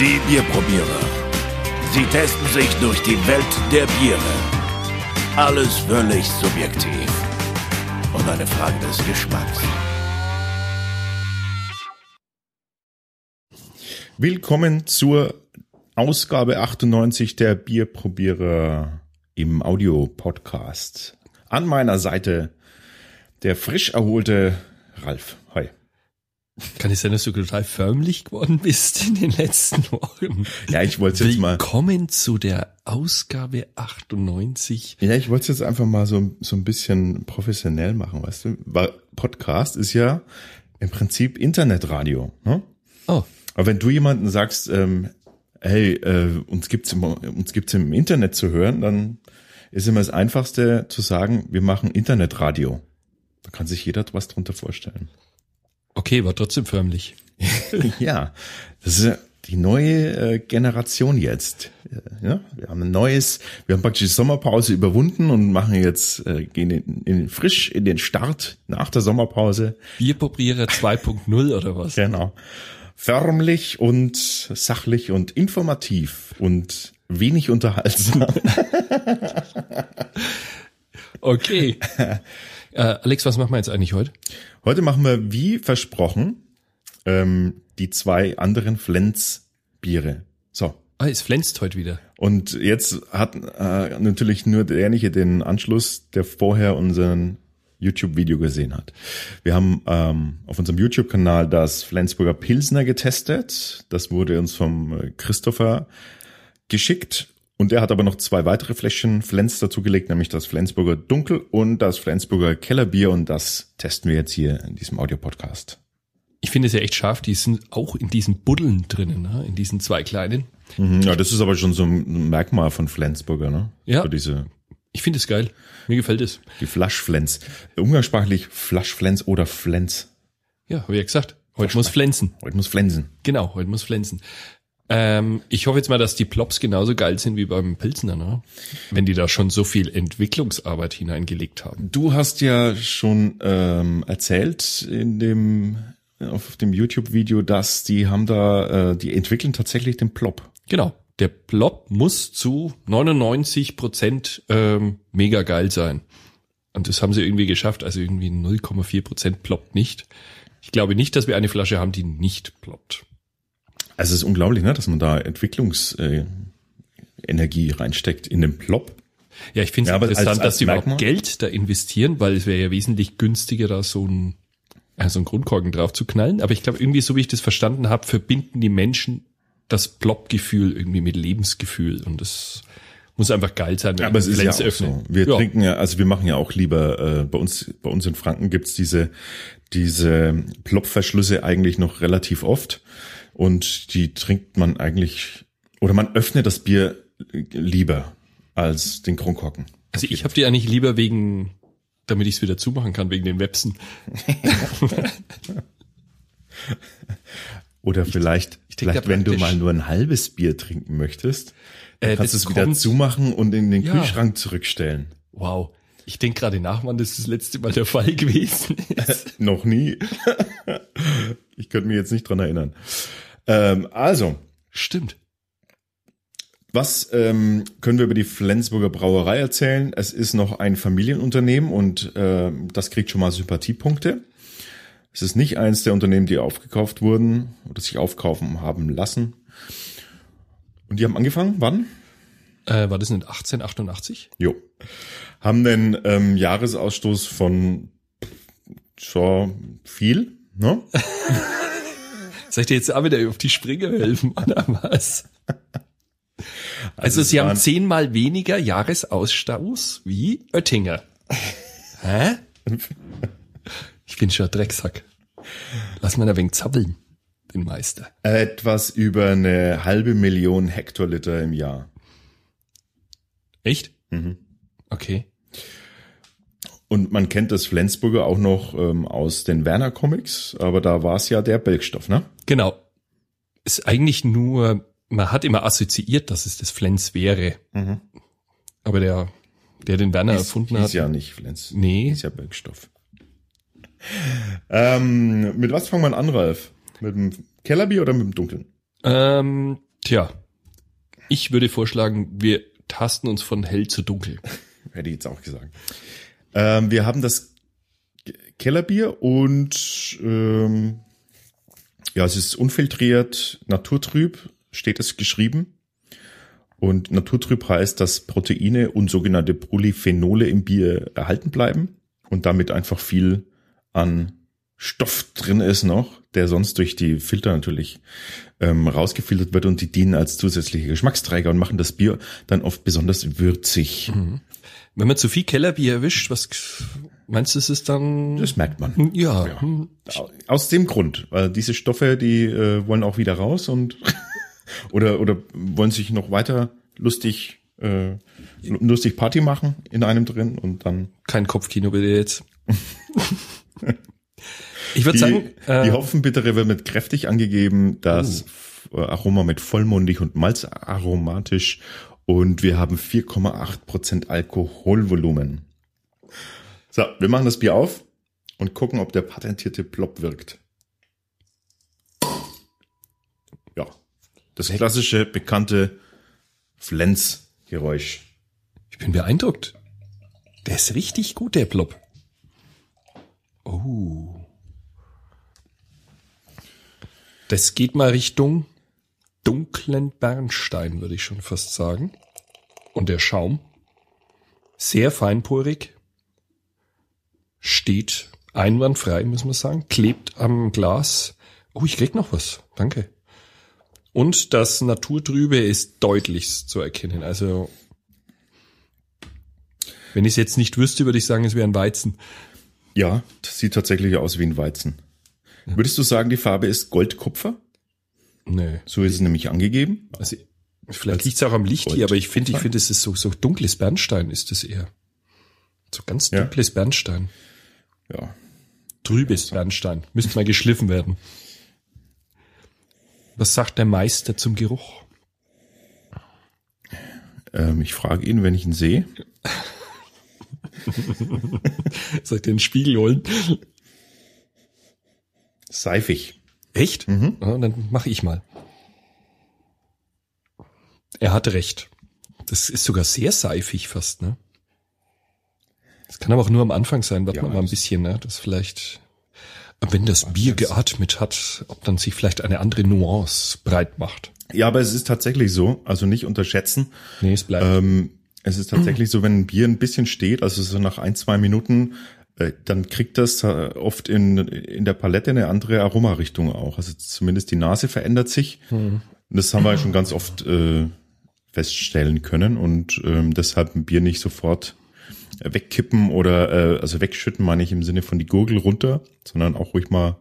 Die Bierprobierer. Sie testen sich durch die Welt der Biere. Alles völlig subjektiv. Und eine Frage des Geschmacks. Willkommen zur Ausgabe 98 der Bierprobierer im Audio-Podcast. An meiner Seite der frisch erholte Ralf. Hi. Kann es sein, dass du total förmlich geworden bist in den letzten Wochen? Ja, ich wollte jetzt mal. Willkommen zu der Ausgabe 98. Ja, ich wollte es jetzt einfach mal so, so ein bisschen professionell machen, weißt du? Weil Podcast ist ja im Prinzip Internetradio. Ne? Oh, Aber wenn du jemanden sagst, ähm, hey, äh, uns gibt's im, uns gibt's im Internet zu hören, dann ist immer das Einfachste zu sagen, wir machen Internetradio. Da kann sich jeder was drunter vorstellen. Okay, war trotzdem förmlich. ja, das ist die neue äh, Generation jetzt. Äh, Ja, wir haben ein neues, wir haben praktisch die Sommerpause überwunden und machen jetzt, äh, gehen in, in, frisch in den Start nach der Sommerpause. Bierprobierer 2.0 oder was? Genau. Förmlich und sachlich und informativ und wenig unterhaltsam. Okay. äh, Alex, was machen wir jetzt eigentlich heute? Heute machen wir, wie versprochen, ähm, die zwei anderen Flens-Biere. So. Ah, es flänzt heute wieder. Und jetzt hat äh, natürlich nur derjenige den Anschluss, der vorher unseren YouTube-Video gesehen hat. Wir haben ähm, auf unserem YouTube-Kanal das Flensburger Pilsner getestet. Das wurde uns vom äh, Christopher geschickt. Und er hat aber noch zwei weitere Fläschchen Flens dazugelegt, nämlich das Flensburger Dunkel und das Flensburger Kellerbier. Und das testen wir jetzt hier in diesem Audio-Podcast. Ich finde es ja echt scharf, die sind auch in diesen Buddeln drinnen, ne? in diesen zwei kleinen. Mhm, ja, das ist aber schon so ein Merkmal von Flensburger, ne? Ja. So diese Ich finde es geil. Mir gefällt es. Die Flaschflens. Umgangssprachlich Flaschflens oder Flens. Ja, habe ich ja gesagt. Heute muss flänzen. Heute muss Flensen. Genau, heute muss flänzen. Ähm, ich hoffe jetzt mal, dass die Plops genauso geil sind wie beim Pilzner, ne? Wenn die da schon so viel Entwicklungsarbeit hineingelegt haben. Du hast ja schon ähm, erzählt in dem auf dem YouTube-Video, dass die haben da, äh, die entwickeln tatsächlich den Plop. Genau. Der Plop muss zu 99 Prozent ähm, mega geil sein. Und das haben sie irgendwie geschafft. Also irgendwie 0,4 Prozent ploppt nicht. Ich glaube nicht, dass wir eine Flasche haben, die nicht ploppt. Also es ist unglaublich, ne, dass man da Entwicklungsenergie äh, reinsteckt in den Plop. Ja, ich finde es Ja, interessant, als- als dass die überhaupt? Geld da investieren, weil es wäre ja wesentlich günstiger, da so ein äh, so einen Grundkorken drauf zu knallen. Aber ich glaube, irgendwie, so wie ich das verstanden habe, verbinden die Menschen das Plop-Gefühl irgendwie mit Lebensgefühl. Und das muss einfach geil sein, wenn Aber es ist ja auch so. Wir ja. trinken ja, also wir machen ja auch lieber, äh, bei uns, bei uns in Franken gibt's diese, diese Plopverschlüsse eigentlich noch relativ oft. Und die trinkt man eigentlich, oder man öffnet das Bier lieber als den Kronkorken. Also ich habe die eigentlich lieber wegen, damit ich es wieder zumachen kann, wegen den Websen. Oder vielleicht, ich da vielleicht wenn du mal nur ein halbes Bier trinken möchtest, Äh, kannst du es wieder zumachen und in den Ja. Kühlschrank zurückstellen. Wow. Ich denke gerade nach, wann das das letzte Mal der Fall gewesen ist. Noch nie. ich könnte mich jetzt nicht dran erinnern. Ähm, also, Stimmt. Was ähm, können wir über die Flensburger Brauerei erzählen? Es ist noch ein Familienunternehmen und ähm, das kriegt schon mal Sympathiepunkte. Es ist nicht eins der Unternehmen, die aufgekauft wurden oder sich aufkaufen haben lassen. Und die haben angefangen, wann? Äh, war das nicht 1888? Jo. Haben den ähm, Jahresausstoß von so viel, ne? Soll ich dir jetzt auch wieder auf die Sprünge helfen, oder was? Also, es sie haben zehnmal weniger Jahresausstoß wie Oettinger. Hä? Ich bin schon ein Drecksack. Lass mal ein wenig zappeln, den Meister. Etwas über eine halbe Million Hektoliter im Jahr. Echt? Mhm. Okay. Und man kennt das Flensburger auch noch ähm, aus den Werner Comics, aber da war es ja der Belgstoff, ne? Genau. Ist eigentlich nur, man hat immer assoziiert, dass es das Flens wäre. Aber der, der den Werner erfunden ist hat. ja nicht Flens. Nee. Ist ja Belgstoff. Ähm, mit was fangen wir an, Ralf? Mit dem Kellerbier oder mit dem Dunklen? Ähm, Tja, ich würde vorschlagen, wir tasten uns von hell zu dunkel. Hätte ich jetzt auch gesagt. Ähm, wir haben das Kellerbier und ähm, ja, es ist unfiltriert, naturtrüb, steht es geschrieben. Und naturtrüb heißt, dass Proteine und sogenannte Polyphenole im Bier erhalten bleiben und damit einfach viel an Stoff drin ist noch, der sonst durch die Filter natürlich ähm, rausgefiltert wird und die dienen als zusätzliche Geschmacksträger und machen das Bier dann oft besonders würzig. Mhm. Wenn man zu viel Kellerbier erwischt, was meinst du, ist es dann? Das merkt man. Ja. Ja. Aus dem Grund, weil diese Stoffe, die äh, wollen auch wieder raus und oder oder wollen sich noch weiter lustig äh, lustig Party machen in einem drin und dann Kein Kopfkino bitte jetzt. ich würde sagen, äh, die Hopfenbittere wird mit kräftig angegeben, das Uh. Aroma mit vollmundig und malzaromatisch und wir haben 4,8 Prozent Alkoholvolumen. So, wir machen das Bier auf und gucken, ob der patentierte Plop wirkt. Ja, das klassische, bekannte Flens-Geräusch. ich bin beeindruckt. Der ist richtig gut, der Plop. Oh. Das geht mal Richtung dunklen Bernstein, würde ich schon fast sagen. Und der Schaum, sehr feinporig, steht einwandfrei, muss man sagen, klebt am Glas. Oh, ich krieg noch was. Danke. Und das Naturtrübe ist deutlich zu erkennen. Also, wenn ich es jetzt nicht wüsste, würde ich sagen, es wäre ein Weizen. Ja, das sieht tatsächlich aus wie ein Weizen. Würdest du sagen, die Farbe ist Goldkupfer? Nee. So ist es nämlich angegeben. Also, vielleicht liegt es auch am Licht Gold. hier, aber ich finde, ich finde, es ist so, so dunkles Bernstein ist es eher. So ganz Ja. dunkles Bernstein. Ja. Trübes Bernstein. Müsste mal geschliffen werden. Was sagt der Meister zum Geruch? Ähm, ich frage ihn, wenn ich ihn sehe. Sagt den Spiegel holen. Seifig. Echt? Ja, dann mache ich mal. Er hatte recht. Das ist sogar sehr seifig fast, ne? Das kann aber auch nur am Anfang sein. Warten Ja, mal ein bisschen, ne? Das vielleicht, wenn das Bier geatmet hat, ob dann sich vielleicht eine andere Nuance breit macht. Ja, aber es ist tatsächlich so, also nicht unterschätzen. Nee, es bleibt. Ähm, es ist tatsächlich so, wenn ein Bier ein bisschen steht, also so nach ein, zwei Minuten, dann kriegt das äh, oft in, in der Palette eine andere Aromarichtung auch. Also zumindest die Nase verändert sich. Und das haben wir schon ganz oft äh, feststellen können und ähm, deshalb ein Bier nicht sofort wegkippen oder äh, also wegschütten, meine ich im Sinne von die Gurgel runter, sondern auch ruhig mal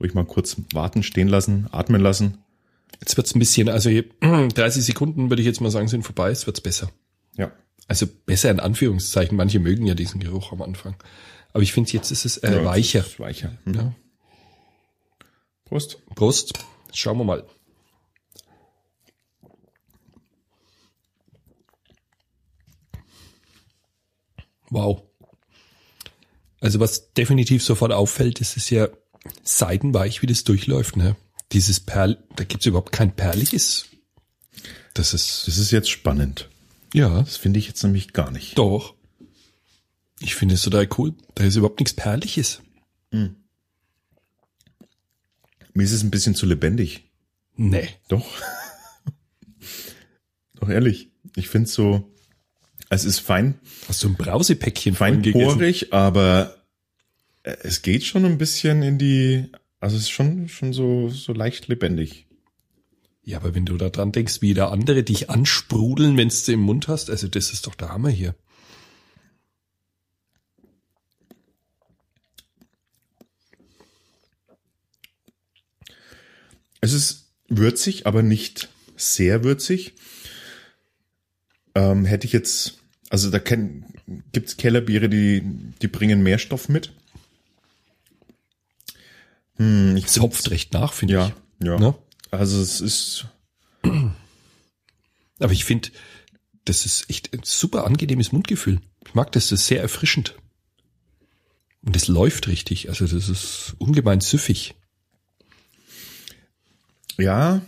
ruhig mal kurz warten, stehen lassen, atmen lassen. Jetzt wird's ein bisschen, also 30 Sekunden würde ich jetzt mal sagen, sind vorbei, jetzt wird's besser. Ja. Also besser in Anführungszeichen. Manche mögen ja diesen Geruch am Anfang. Aber ich finde, jetzt ist es äh, Ja, weicher. ist Weicher. Mhm. Ja. Prost. Prost. Schauen wir mal. Wow. Also was definitiv sofort auffällt, ist es ja seidenweich, wie das durchläuft. Ne? Dieses Perl, da gibt's überhaupt kein perliges. Das ist Das ist jetzt spannend. Ja Das finde ich jetzt nämlich gar nicht. doch. Ich finde es total cool. Da ist überhaupt nichts Perliches. Mir ist es ein bisschen zu lebendig. Nee. Doch. Doch ehrlich. Ich finde es so, es ist fein, Hast du ein Brausepäckchen fein vorhin gegessen? porig, aber äh, es geht schon ein bisschen in die, also es ist schon, schon so, so leicht lebendig. Ja, aber wenn du da dran denkst, wie da andere dich ansprudeln, wenn du im Mund hast, also das ist doch der Hammer hier. Es ist würzig, aber nicht sehr würzig. Ähm, hätte ich jetzt, also da gibt es Kellerbiere, die, die bringen mehr Stoff mit. Hm, ich Es hopft recht nach, finde Ja, ich. ja. Ne? Also es ist, Aber ich finde, das ist echt ein super angenehmes Mundgefühl. Ich mag das, das ist sehr erfrischend. Und es läuft richtig, also das ist ungemein süffig. ja,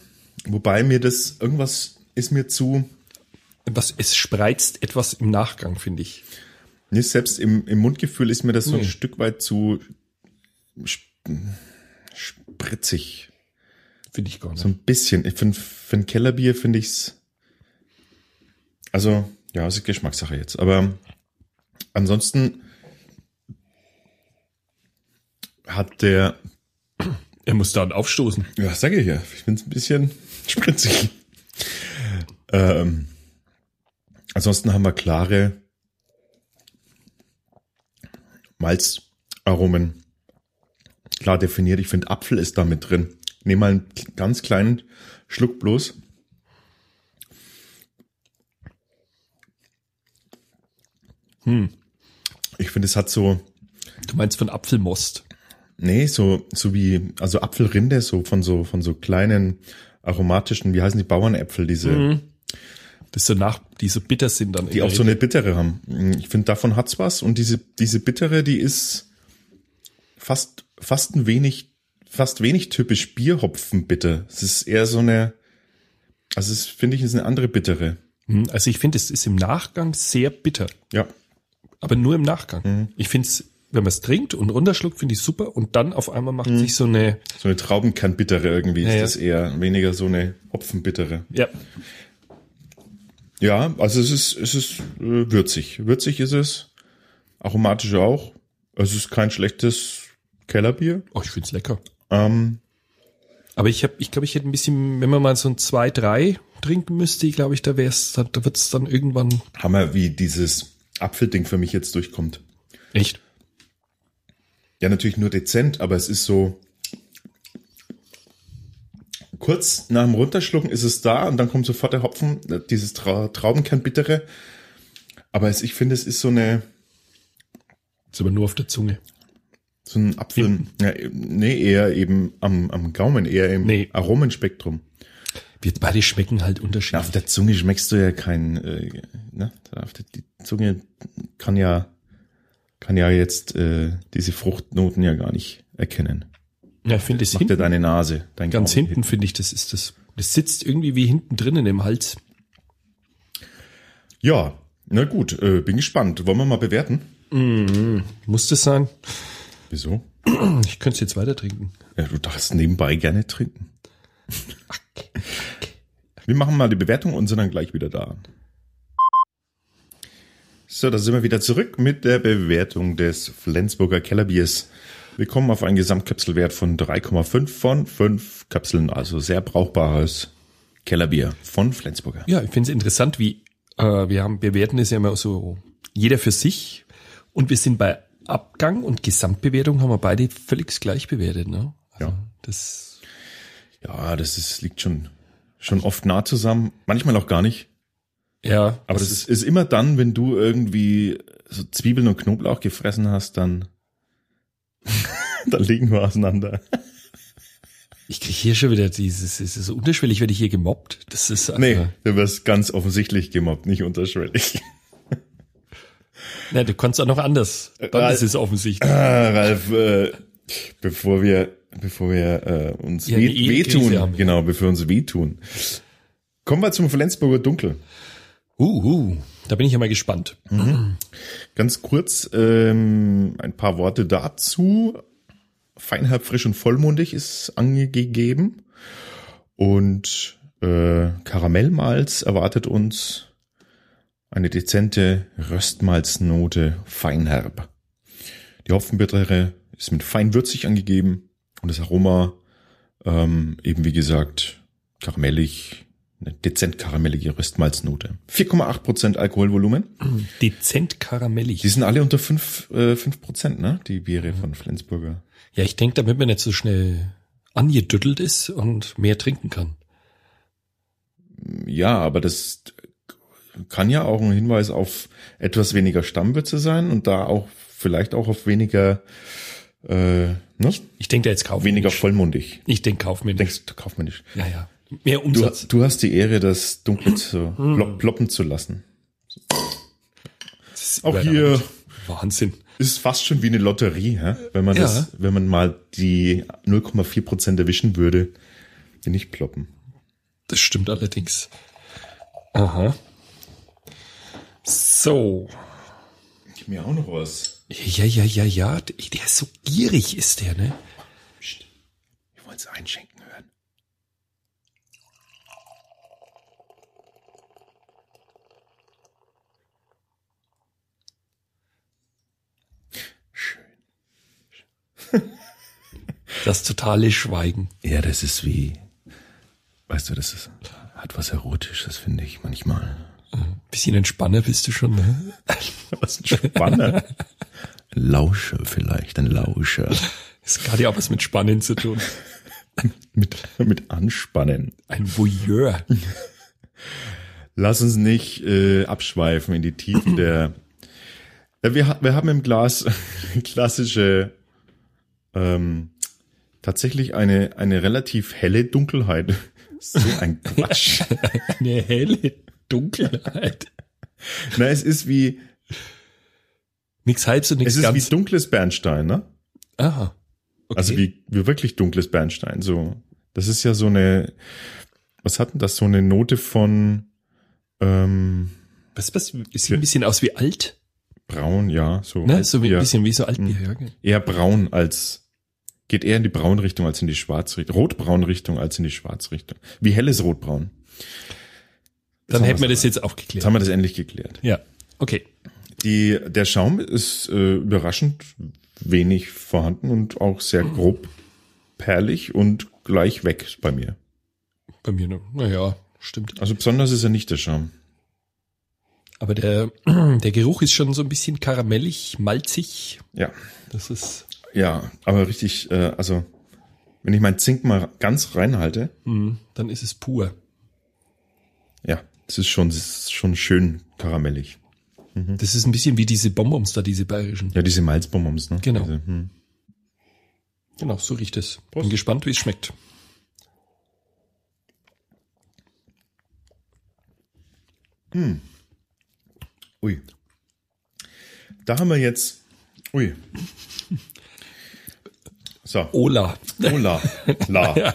Wobei mir das, irgendwas ist mir zu, Was, es spreizt etwas im Nachgang, finde ich. nee, selbst im, im Mundgefühl ist mir das so ein Nee. Stück weit zu sp- spritzig. Finde ich gar nicht. So ein bisschen. Ich find, für ein Kellerbier finde ich's, also, ja, es ist Geschmackssache jetzt, aber ansonsten hat der, er muss dann aufstoßen. ja, sage ich ja, ich finde es ein bisschen spritzig. Ähm, ansonsten haben wir klare Malzaromen. Klar definiert. Ich finde, Apfel ist da mit drin. Nehm mal einen ganz kleinen Schluck bloß. Ich finde, es hat so, Du meinst von Apfelmost. Nee, so, so wie, also Apfelrinde, so von so, von so kleinen aromatischen, wie heißen die Bauernäpfel, diese, Das so nach, die so bitter sind dann. die auch so eine bittere haben. Ich finde, davon hat's was und diese, diese bittere, die ist fast, fast ein wenig, fast wenig typisch Bierhopfen bitter. Es ist eher so eine, also es finde ich, ist eine andere bittere. Hm, Also ich finde, es ist im Nachgang sehr bitter. Ja. Aber nur im Nachgang. Mhm. Ich finde es, wenn man es trinkt und runterschluckt, finde ich super. Und dann auf einmal Mhm. macht sich so eine, So eine Traubenkernbittere irgendwie Ja, ist das eher, weniger so eine Hopfenbittere. ja, Ja, also es ist, es ist äh, würzig. Würzig ist es. Aromatisch auch. Es ist kein schlechtes Kellerbier. oh, ich finde es lecker. Ähm, Aber ich habe, ich glaube, ich hätte ein bisschen, wenn man mal so ein zwei, drei trinken müsste, glaube ich, da wär's, da, da wird's dann irgendwann Hammer, wie dieses Apfelding für mich jetzt durchkommt. echt. Ja, natürlich nur dezent, aber es ist so. Kurz nach dem Runterschlucken ist es da und dann kommt sofort der Hopfen, äh, dieses Tra Traubenkernbittere. Aber es, ich finde, es ist so eine, Ist aber nur auf der Zunge. So ein Apfel, ja, nee, eher eben am, am Gaumen, eher im Nee. Aromenspektrum. Wir beide schmecken halt Ja, auf unterschiedlich. der Zunge schmeckst du ja kein, äh, ne? Auf der, die Zunge kann ja, kann ja jetzt äh, diese Fruchtnoten ja gar nicht erkennen. Ja, ich finde es Macht ja hinten, deine Nase, dein ganz Gaumen. hinten finde ich, das ist das, das sitzt irgendwie wie hinten drinnen im Hals. Ja, na gut, äh, bin gespannt. Wollen wir mal bewerten? Muss das sein? Wieso? Ich könnte es jetzt weiter trinken. Ja, du darfst nebenbei gerne trinken. Wir machen mal die Bewertung und sind dann gleich wieder da. So, da sind wir wieder zurück mit der Bewertung des Flensburger Kellerbiers. Wir kommen auf einen Gesamtkapselwert von 3,5 von 5 Kapseln, also sehr brauchbares Kellerbier von Flensburger. Ja, ich finde es interessant, wie äh, wir haben, wir werten es ja immer so jeder für sich und wir sind bei Abgang und Gesamtbewertung haben wir beide völlig gleich bewertet, ne? Also Ja. Das, Ja, das ist, liegt schon, schon oft nah zusammen, manchmal auch gar nicht. ja, Aber das ist, ist immer dann, wenn du irgendwie so Zwiebeln und Knoblauch gefressen hast, dann, dann liegen wir auseinander. ich kriege hier schon wieder dieses, es ist so unterschwellig, werde ich hier gemobbt. Das ist also, Nee, du wirst ganz offensichtlich gemobbt, nicht unterschwellig. Na, du kannst auch noch anders. Dann Ralf- ist es offensichtlich. Ah, Ralf, äh, bevor wir, bevor wir äh, uns Ja, eine Ehekrise wehtun, haben genau, bevor wir uns wehtun. Kommen wir zum Flensburger Dunkel. Uh, uh, da bin ich ja mal gespannt. Ganz kurz ähm, ein paar Worte dazu. Feinherb, frisch und vollmundig ist angegeben. Und äh, Karamellmalz erwartet uns eine dezente Röstmalznote feinherb. Die Hopfenbittere ist mit feinwürzig angegeben und das Aroma ähm, eben wie gesagt karamellig, eine dezent karamellige Röstmalznote. 4,8% Alkoholvolumen. Dezent karamellig. Die sind alle unter 5, äh, 5%, ne? Die Biere von Flensburger. Ja, ich denke, damit man nicht so schnell angedüttelt ist und mehr trinken kann. Ja, aber das kann ja auch ein Hinweis auf etwas weniger Stammwürze sein und da auch vielleicht auch auf weniger, äh, ne? Ich denke da jetzt kaufmännisch. Weniger vollmundig. Ich denke kaufmännisch. Denkst du kaufmännisch? Ja, ja. Mehr Du, Umsatz. du hast die Ehre, das Dunkle zu plop, ploppen zu lassen. Das ist auch hier- Wahnsinn. Ist fast schon wie eine Lotterie, hä? wenn man Ja. das, wenn man mal die 0,4 Prozent erwischen würde, die nicht ploppen. Das stimmt allerdings. Aha. So. Ich mir auch noch was. Ja, ja, ja, ja. Der ist so gierig, ist der, ne? Psst. Ich wollte es einschenken hören. Schön. Das totale Schweigen. Ja, das ist wie, weißt du, das ist, hat was Erotisches, finde ich manchmal. Bisschen Entspanner bist du schon, ne? Was. Ein Lauscher vielleicht, ein Lauscher. Das hat ja auch was mit Spannen zu tun. Mit, mit Anspannen. Ein Voyeur. Lass uns nicht äh, abschweifen in die Tiefen der. Ja, wir, wir haben im Glas klassische, ähm, tatsächlich eine, eine relativ helle Dunkelheit. So ein Quatsch. Eine helle Dunkelheit. Na, es ist wie, Nix halbs und nix es ist ganz. wie dunkles Bernstein, ne? Aha. Okay. Also wie, wie wirklich dunkles Bernstein. So, das ist ja so eine, was hat denn das? So eine Note von ähm, was, was, sieht ein bisschen aus wie alt, braun, ja, so. ne? So wie, eher, ein bisschen wie so. Ja, okay. eher braun als geht eher in die Braunrichtung als in die Schwarzrichtung. Rotbraunrichtung als in die Schwarzrichtung. Wie hell ist Rotbraun? Dann hätten wir das jetzt Jetzt aufgeklärt. haben wir das endlich geklärt. Ja. Okay. Die, der Schaum ist äh, überraschend wenig vorhanden und auch sehr grob perlig und gleich weg bei mir. Bei mir, ne? naja, stimmt. Also besonders ist er nicht der Schaum. Aber der, der Geruch ist schon so ein bisschen karamellig, malzig. Ja, Das ist, ja, aber richtig, äh, also wenn ich mein Zink mal ganz reinhalte, mh, dann ist es pur. ja, es ist schon, es ist schon schön karamellig. Das ist ein bisschen wie diese Bonbons da, diese bayerischen. Ja, diese Malzbonbons, ne? Genau. Diese, hm. Genau, so riecht es. Prost. Bin gespannt, wie es schmeckt. Ui. Da haben wir jetzt, ui. So, Ola. Ola, la.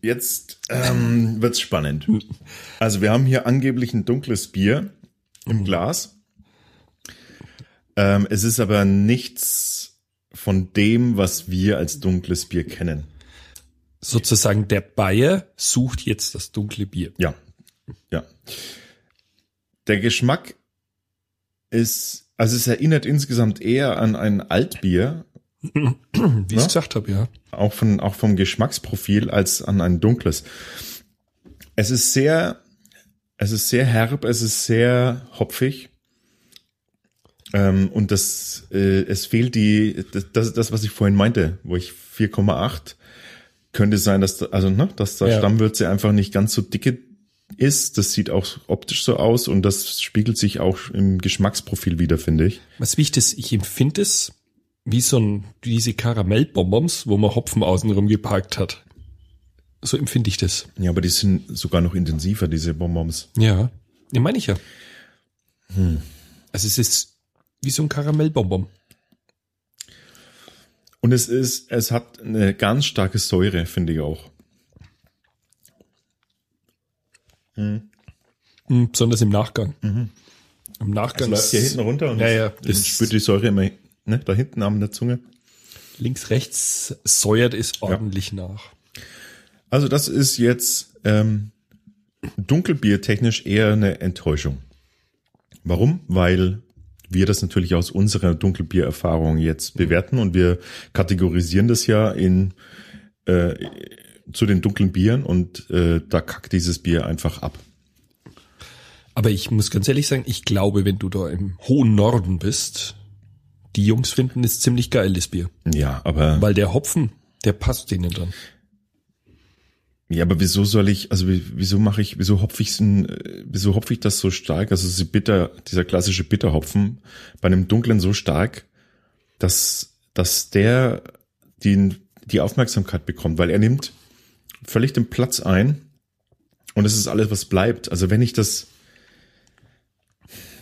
Jetzt ähm, wird's spannend. Also wir haben hier angeblich ein dunkles Bier im Glas. Ähm, es ist aber nichts von dem, was wir als dunkles Bier kennen. Sozusagen der Bayer sucht jetzt das dunkle Bier. Ja, ja. Der Geschmack ist, also es erinnert insgesamt eher an ein Altbier, Wie ich Ja? gesagt habe, ja. auch von auch vom Geschmacksprofil als an ein dunkles. Es ist sehr es ist sehr herb, es ist sehr hopfig. Ähm, und das äh, es fehlt die das, das das was ich vorhin meinte, wo ich 4,8 könnte sein, dass da, also ne, dass da Ja. Stammwürze einfach nicht ganz so dicke ist. Das sieht auch optisch so aus und das spiegelt sich auch im Geschmacksprofil wieder, finde ich. Was wichtig ist, ich empfinde es wie so ein, diese Karamellbonbons, wo man Hopfen außenrum geparkt hat. So empfinde ich das. Ja, aber die sind sogar noch intensiver, diese Bonbons. Ja. Ja, meine ich ja. Also es ist wie so ein Karamellbonbon. Und es ist, es hat eine ganz starke Säure, finde ich auch. Mhm, besonders im Nachgang. Im Nachgang. läuft hier hinten runter und Ja, ja. Das spürt die Säure immer ne, da hinten an der Zunge. links, rechts säuert es ordentlich nach. Also das ist jetzt ähm, dunkelbiertechnisch eher eine Enttäuschung. Warum? Weil wir das natürlich aus unserer Dunkelbiererfahrung jetzt bewerten und wir kategorisieren das ja in äh, zu den dunklen Bieren und äh, da kackt dieses Bier einfach ab. Aber ich muss ganz ehrlich sagen, ich glaube, wenn du da im hohen Norden bist, die Jungs finden es ziemlich geil, das Bier. Ja, aber Weil der Hopfen, der passt denen dann. Ja, aber wieso soll ich, also wie- wieso mache ich, wieso hopfe ich wieso hopfe ich das so stark? Also sie bitter, dieser klassische Bitterhopfen bei einem dunklen so stark, dass, dass der die, die Aufmerksamkeit bekommt, weil er nimmt völlig den Platz ein und es ist alles, was bleibt. Also wenn ich das,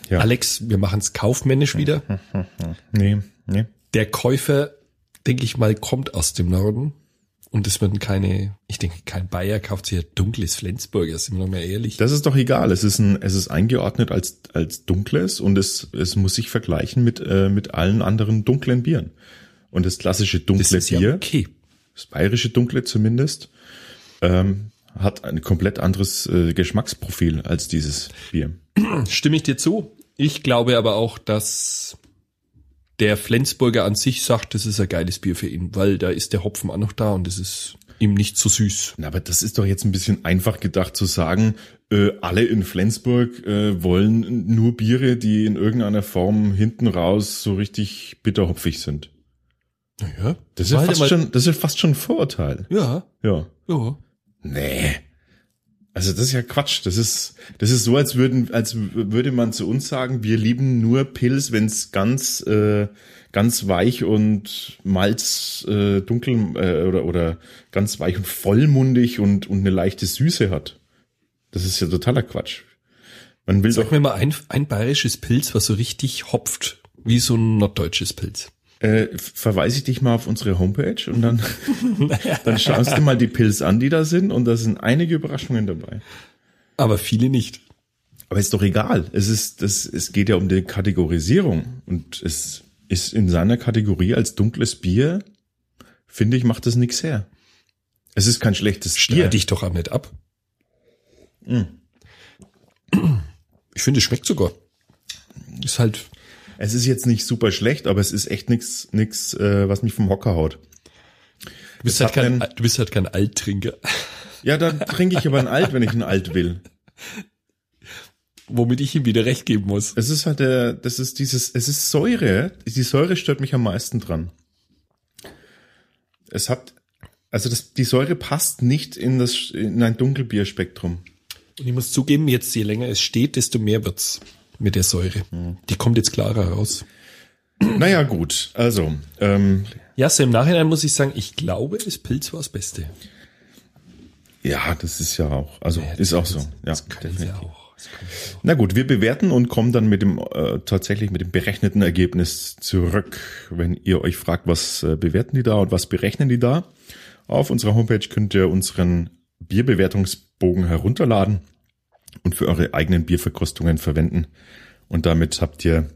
Ja. Alex, wir machen es kaufmännisch wieder. nee, nee, Der Käufer, denke ich mal, kommt aus dem Norden. Und es werden keine, ich denke, kein Bayer kauft sich ein dunkles Flensburger, sind wir noch mal ehrlich. Das ist doch egal. Es ist ein, es ist eingeordnet als als dunkles und es es muss sich vergleichen mit äh, mit allen anderen dunklen Bieren. Und das klassische dunkle das ist Bier, ja okay. das bayerische dunkle zumindest, ähm, hat ein komplett anderes äh, Geschmacksprofil als dieses Bier. Stimme ich dir zu. Ich glaube aber auch, dass der Flensburger an sich sagt, das ist ein geiles Bier für ihn, weil da ist der Hopfen auch noch da und es ist ihm nicht so süß. Na, aber das ist doch jetzt ein bisschen einfach gedacht zu sagen, äh, alle in Flensburg äh, wollen nur Biere, die in irgendeiner Form hinten raus so richtig bitterhopfig sind. Naja, Das ist, fast schon, das ist fast schon ein Vorurteil. Ja, Ja. ja. Nee. Also das ist ja Quatsch. Das ist, das ist so, als würden, als würde man zu uns sagen, wir lieben nur Pilz, wenn es ganz, äh, ganz weich und malz äh, dunkel äh, oder oder ganz weich und vollmundig und und eine leichte Süße hat. Das ist ja totaler Quatsch. Man will Sag doch mir mal ein, ein bayerisches Pilz, was so richtig hopft, wie so ein norddeutsches Pilz. Äh, verweise ich dich mal auf unsere Homepage und dann dann schaust du mal die Pilz an, die da sind und da sind einige Überraschungen dabei. Aber viele nicht. Aber ist doch egal. Es ist, das, es geht ja um die Kategorisierung und es ist in seiner Kategorie als dunkles Bier, finde ich, macht das nichts her. Es ist kein schlechtes Bier. Streit dich doch auch nicht ab. Ich finde, es schmeckt sogar. Ist halt, Es ist jetzt nicht super schlecht, aber es ist echt nichts, nichts, äh, was mich vom Hocker haut. du bist, halt kein, einen- du bist halt kein Alttrinker. Ja, dann trinke ich aber ein Alt, wenn ich ein Alt will. Womit ich ihm wieder recht geben muss. Es ist halt der, das ist dieses, es ist Säure. Die Säure stört mich am meisten dran. Es hat, also das, die Säure passt nicht in das, in ein Dunkelbierspektrum. Und ich muss zugeben, jetzt je länger es steht, desto mehr wird's mit der Säure. Die kommt jetzt klarer raus. Naja, gut. Also, ähm, Ja, so im Nachhinein muss ich sagen, ich glaube, das Pilz war das Beste. ja, das ist ja auch, also Ja, ist auch so. Ja, Das können sie definitiv. auch. Das auch. Na gut, wir bewerten und kommen dann mit dem äh, tatsächlich mit dem berechneten Ergebnis zurück. Wenn ihr euch fragt, was äh, bewerten die da und was berechnen die da, auf unserer Homepage könnt ihr unseren Bierbewertungsbogen herunterladen und für eure eigenen Bierverkostungen verwenden. Und damit habt ihr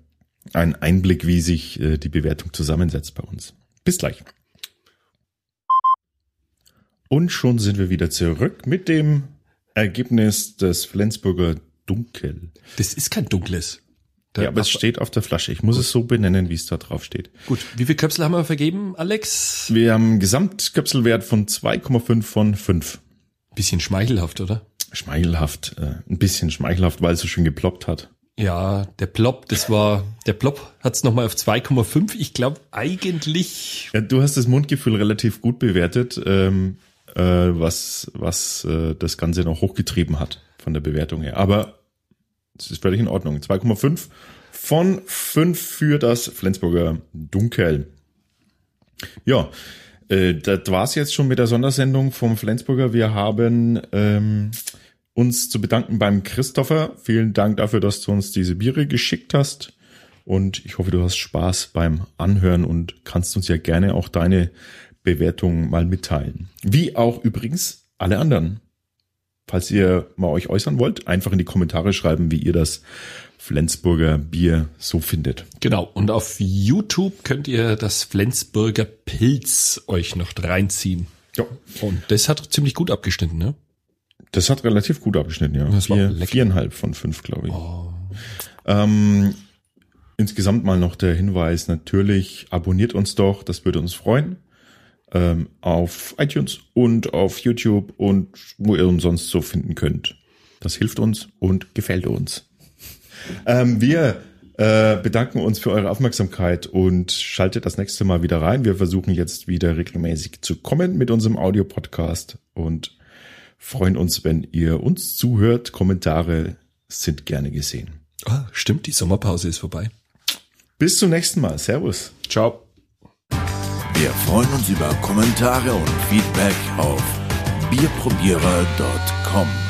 einen Einblick, wie sich äh, die Bewertung zusammensetzt bei uns. Bis gleich. Und schon sind wir wieder zurück mit dem Ergebnis des Flensburger Dunkel. Das ist kein dunkles. Da- Ja, aber es steht auf der Flasche. Ich muss es so benennen, wie es da drauf steht. Gut, wie viel Köpsel haben wir vergeben, Alex? Wir haben einen Gesamtköpselwert von 2,5 von 5. Bisschen schmeichelhaft, oder? Schmeichelhaft, äh, ein bisschen schmeichelhaft, weil es so schön geploppt hat. Ja, der Plop, das war, der Plop hat's nochmal auf 2,5. Ich glaube eigentlich, Ja, du hast das Mundgefühl relativ gut bewertet, ähm, äh, was, was äh, das Ganze noch hochgetrieben hat von der Bewertung her. Aber es ist völlig in Ordnung. 2,5 von 5 für das Flensburger Dunkel. Ja, äh, das war's jetzt schon mit der Sondersendung vom Flensburger. Wir haben ähm, uns zu bedanken beim Christopher. Vielen Dank dafür, dass du uns diese Biere geschickt hast. Und ich hoffe, du hast Spaß beim Anhören und kannst uns ja gerne auch deine Bewertung mal mitteilen. Wie auch übrigens alle anderen. Falls ihr mal euch äußern wollt, einfach in die Kommentare schreiben, wie ihr das Flensburger Bier so findet. genau. Und auf YouTube könnt ihr das Flensburger Pilz euch noch reinziehen. Ja. Und das hat ziemlich gut abgeschnitten, ne? Das hat relativ gut abgeschnitten, ja. Das war Vier, lecker. viereinhalb von fünf, glaube ich. Oh. Ähm, insgesamt mal noch der Hinweis, natürlich abonniert uns doch, das würde uns freuen. Ähm, auf iTunes und auf YouTube und wo ihr uns sonst so finden könnt. Das hilft uns und gefällt uns. Ähm, wir äh, bedanken uns für eure Aufmerksamkeit und schaltet das nächste Mal wieder rein. Wir versuchen jetzt wieder regelmäßig zu kommen mit unserem Audio-Podcast und freuen uns, wenn ihr uns zuhört. Kommentare sind gerne gesehen. Ah, stimmt, die Sommerpause ist vorbei. Bis zum nächsten Mal. Servus. Ciao. Wir freuen uns über Kommentare und Feedback auf bierprobierer.com.